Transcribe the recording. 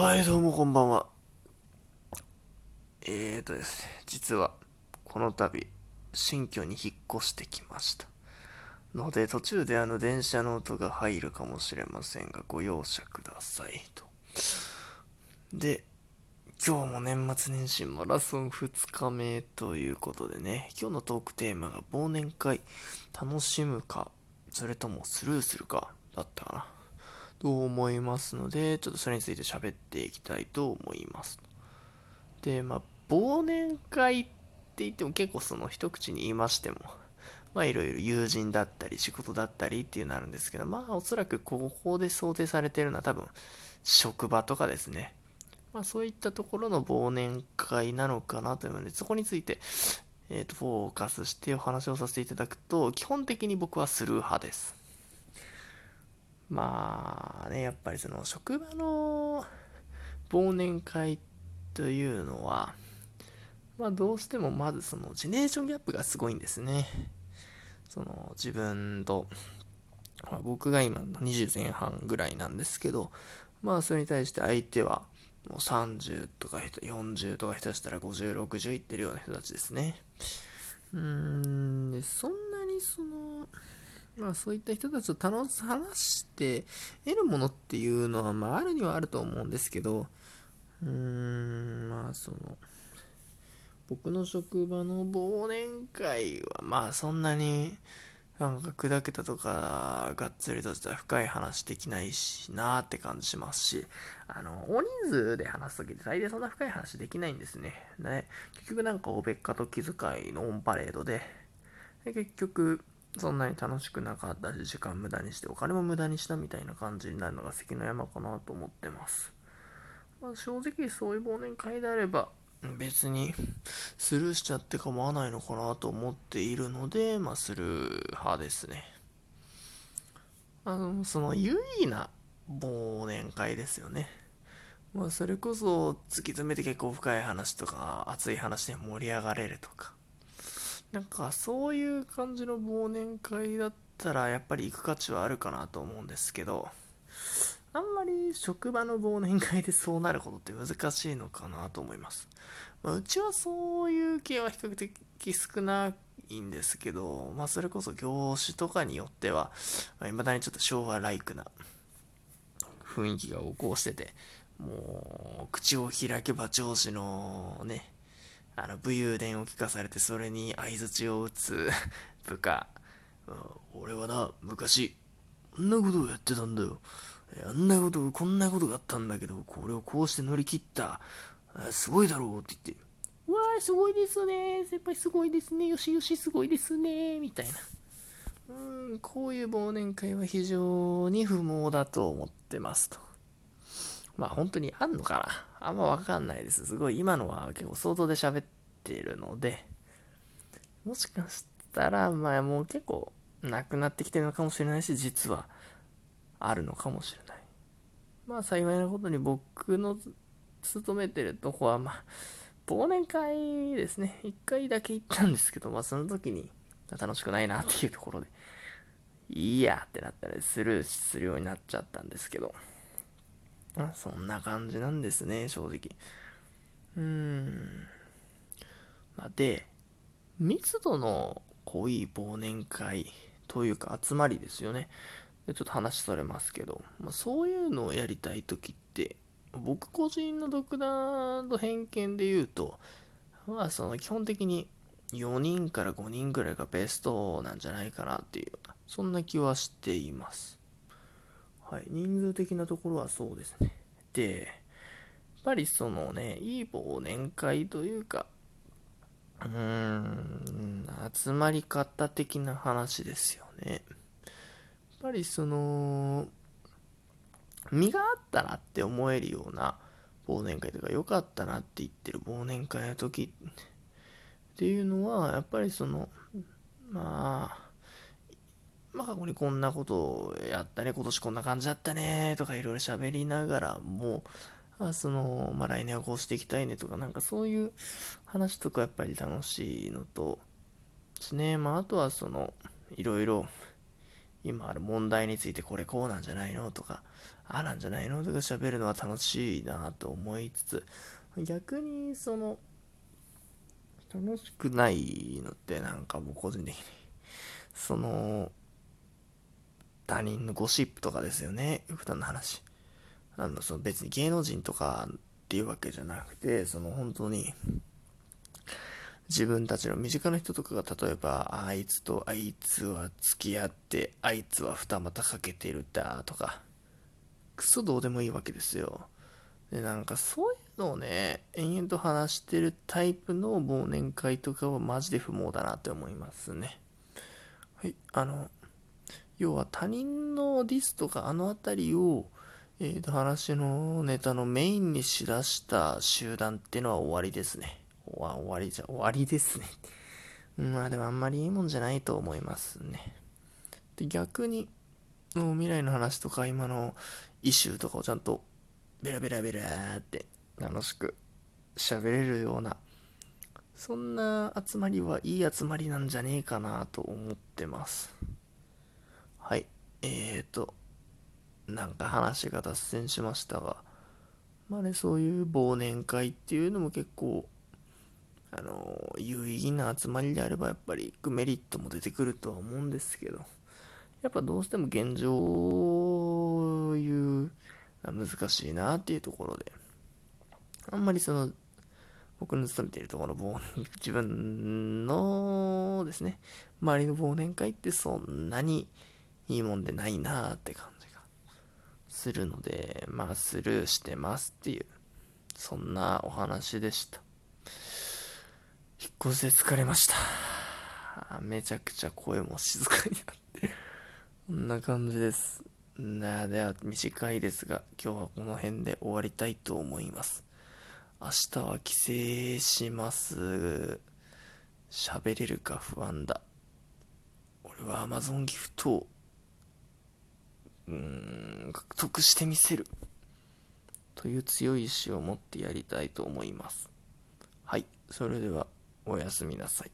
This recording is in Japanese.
はい、どうもこんばんは。えーとですね、実は、この度、新居に引っ越してきました。ので、途中であの電車の音が入るかもしれませんが、ご容赦くださいと。で、今日も年末年始マラソン2日目ということでね、今日のトークテーマが忘年会楽しむか、それともスルーするかだったかな。と思いますので、ちょっとそれについて喋っていきたいと思います。で、まあ、忘年会って言っても結構その一口に言いましても、まあいろいろ友人だったり仕事だったりっていうのあるんですけど、まあおそらくここで想定されてるのは多分職場とかですね。まあそういったところの忘年会なのかなというので、そこについて、えっ、と、フォーカスしてお話をさせていただくと、基本的に僕はスルー派です。まあね、やっぱりその職場の忘年会というのは、まあどうしてもまずそのジェネレーションギャップがすごいんですね。その自分と、まあ、僕が今20前半ぐらいなんですけど、まあそれに対して相手はもう30とか40とか下手したら50、60いってるような人たちですね。うーん、そんなにその、まあそういった人たちと楽し話して得るものっていうのは、まああるにはあると思うんですけど、うーん、まあその、僕の職場の忘年会はまあそんなになんか砕けたとかがっつりとした深い話できないしなーって感じしますし、あの、大人数で話すときって大体そんな深い話できないんですね。ね結局なんかおべっかと気遣いのオンパレードで、で結局そんなに楽しくなかったし、時間無駄にしてお金も無駄にしたみたいな感じになるのが関の山かなと思ってます。まあ、正直そういう忘年会であれば、別にスルーしちゃって構わないのかなと思っているので、まあ、スルー派ですね。あの、その有意義な忘年会ですよね。まあ、それこそ突き詰めて結構深い話とか熱い話で盛り上がれるとか。なんかそういう感じの忘年会だったらやっぱり行く価値はあるかなと思うんですけど、あんまり職場の忘年会でそうなることって難しいのかなと思います。まあ、うちはそういう系は比較的少ないんですけど、まあそれこそ業種とかによっては、まあ、未だにちょっと昭和ライクな雰囲気が起こしてて、もう口を開けば上司のね、あの武勇伝を聞かされてそれに相づちを打つ 部下、俺はな、昔、あんなことをやってたんだよ。あんなこと、こんなことがあったんだけど、これをこうして乗り切った。すごいだろうって言ってう。わー、すごいですね。先輩すごいですね。よしよしすごいですね。みたいな。うん、こういう忘年会は非常に不毛だと思ってますと。まあ本当にあんのかな？あんまわかんないです。すごい今のは結構想像で喋っているので、もしかしたら、まあもう結構なくなってきてるのかもしれないし、実はあるのかもしれない。まあ幸いなことに僕の勤めてるとこは、まあ、忘年会ですね。一回だけ行ったんですけど、まあその時に楽しくないなっていうところで、いいやってなったらスルーするようになっちゃったんですけど、まあそんな感じなんですね、正直。うーん。まあ、で、密度の濃い忘年会というか集まりですよね。でちょっと話それますけど、まあ、そういうのをやりたい時って、僕個人の独断と偏見で言うと、まあその基本的に4人から5人ぐらいがベストなんじゃないかなっていう、そんな気はしています。はい、人数的なところはそうですね。で、やっぱりそのね、いい忘年会というか、うーん、集まり方的な話ですよね。やっぱりその、身があったなって思えるような忘年会とか良かったなって言ってる忘年会の時っていうのは、やっぱりその、まあ、まあ過去にこんなことをやったね、今年こんな感じだったね、とかいろいろ喋りながらも、あその、まあ来年はこうしていきたいねとか、なんかそういう話とかやっぱり楽しいのと、ですね。まああとはその、いろいろ、今ある問題についてこれこうなんじゃないのとか、ああなんじゃないのとか喋るのは楽しいなと思いつつ、逆にその、楽しくないのってなんか僕個人的に、その、他人のゴシップとかですよね。普段の話。あの、その別に芸能人とかっていうわけじゃなくて、その本当に、自分たちの身近な人とかが例えば、あいつとあいつは付き合って、あいつは二股かけてるだとか、クソどうでもいいわけですよ。で、なんかそういうのをね、延々と話してるタイプの忘年会とかはマジで不毛だなって思いますね。はい、あの、要は他人のディスとかあの辺りを、えーと、話のネタのメインにしだした集団っていうのは終わりですね。終わりじゃ、終わりですね。まあでもあんまりいいもんじゃないと思いますね。で、逆に、もう未来の話とか今のイシューとかをちゃんとベラベラベラって楽しく喋れるような、そんな集まりはいい集まりなんじゃねえかなと思ってます。はい。えーと、なんか話が脱線しましたが、まあね、そういう忘年会っていうのも結構、あの、有意義な集まりであればやっぱり行くメリットも出てくるとは思うんですけど、やっぱどうしても現状言う、難しいなっていうところで、あんまりその、僕の勤めているところの自分のですね、周りの忘年会ってそんなにいいもんでないなーって感じがするので、まあスルーしてますっていう、そんなお話でした。引っ越しで疲れました。めちゃくちゃ声も静かになってこんな感じです。なでは短いですが、今日はこの辺で終わりたいと思います。明日は帰省します。喋れるか不安だ。俺は Amazon ギフトをうん、獲得してみせる。という強い意志を持ってやりたいと思います。はい。それでは、おやすみなさい。